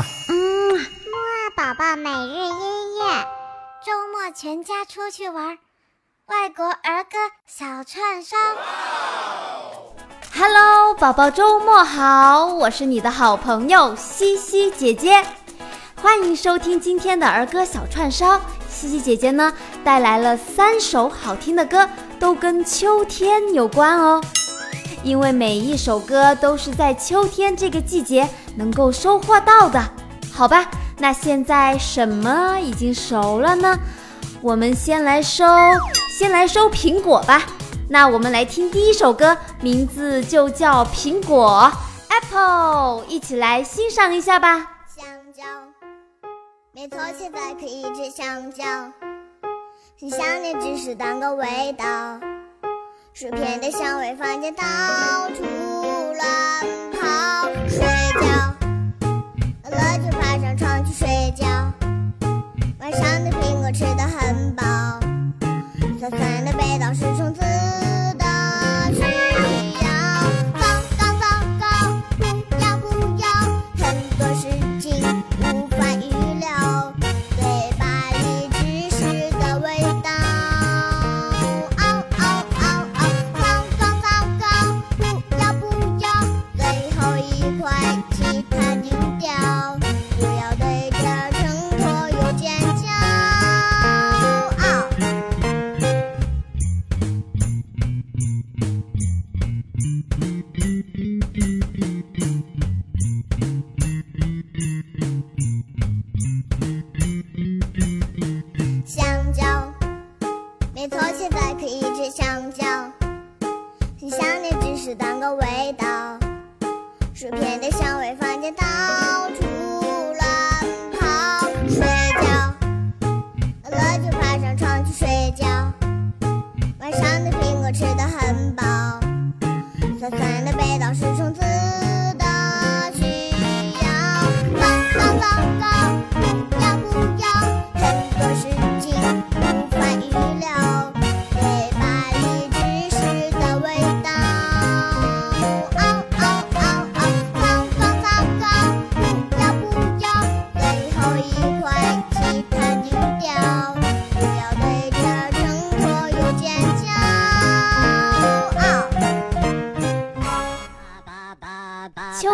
嗯，木儿宝宝每日音乐，周末全家出去玩儿，外国儿歌小串烧。Hello，宝宝周末好，我是你的好朋友西西姐姐，欢迎收听今天的儿歌小串烧。西西姐姐呢带来了三首好听的歌，都跟秋天有关哦，因为每一首歌都是在秋天这个季节。能够收获到的，好吧，那现在什么已经熟了呢？我们先来收，先来收苹果吧。那我们来听第一首歌，名字就叫《苹果 Apple》，一起来欣赏一下吧。香蕉，没错，现在可以吃香蕉。很想念芝士蛋糕味道，薯片的香味，房间到处乱。蛋糕味道，薯片的香味。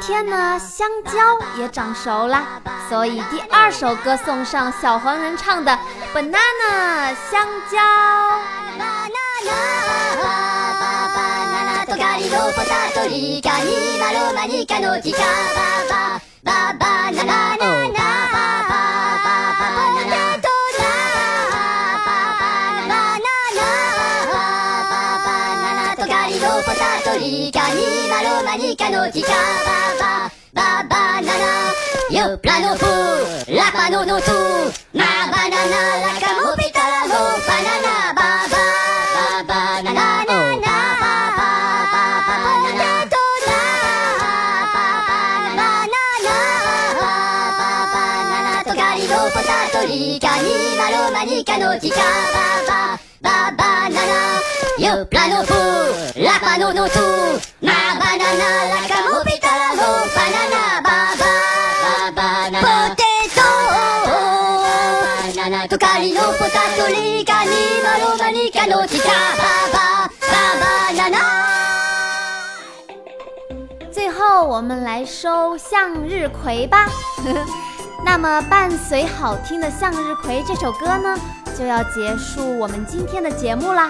天呐，香蕉也长熟啦，所以第二首歌送上小黄人唱的《banana 香蕉》。ポタトリカニマロマニカカババババナナヨプラノフラパノノトマバナナラカモピタラのバナナババババナナナナバババナナトナバナナバババナナトリのポタトリカニマロマニカノジカババババナナ ヨプラノフラパノノツマバナナラカモピタラモバナナババババナナポテトバナナとカリのポタトリカにマロマニカのチカババババナナ最后我们来收向日葵吧。那么伴随好听的《向日葵》这首歌呢，就要结束我们今天的节目啦。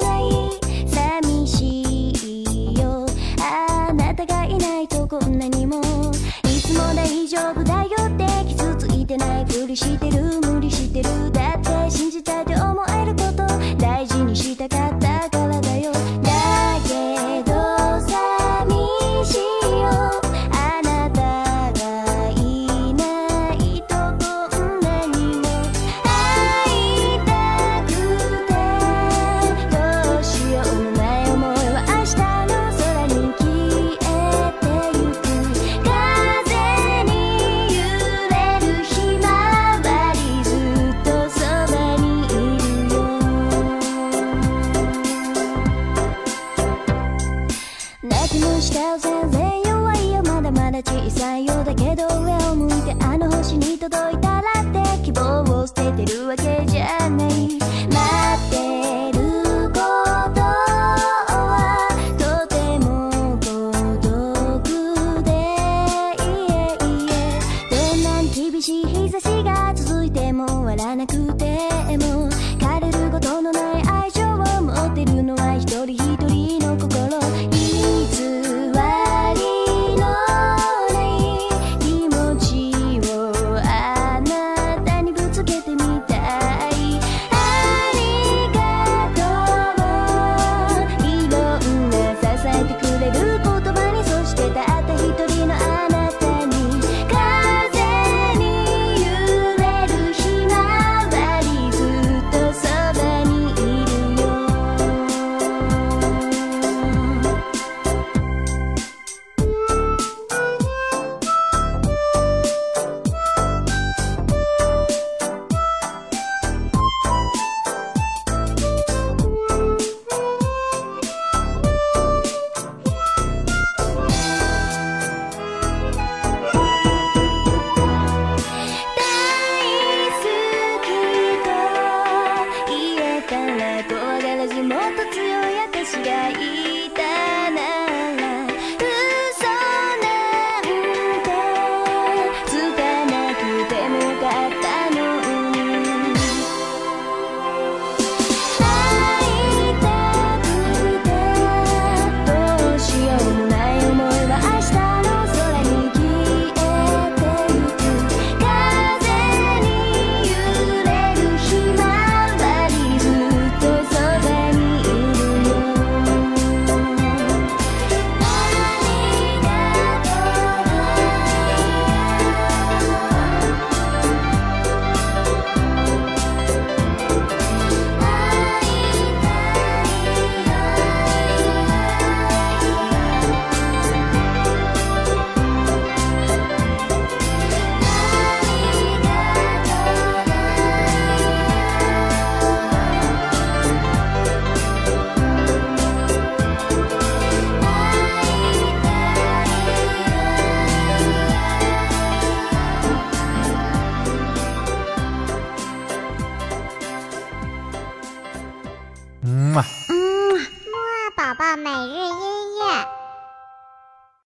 気もし全然弱いよまだまだ小さいようだけど上を向いてあの星に届いたらって希望を捨ててるわけじゃない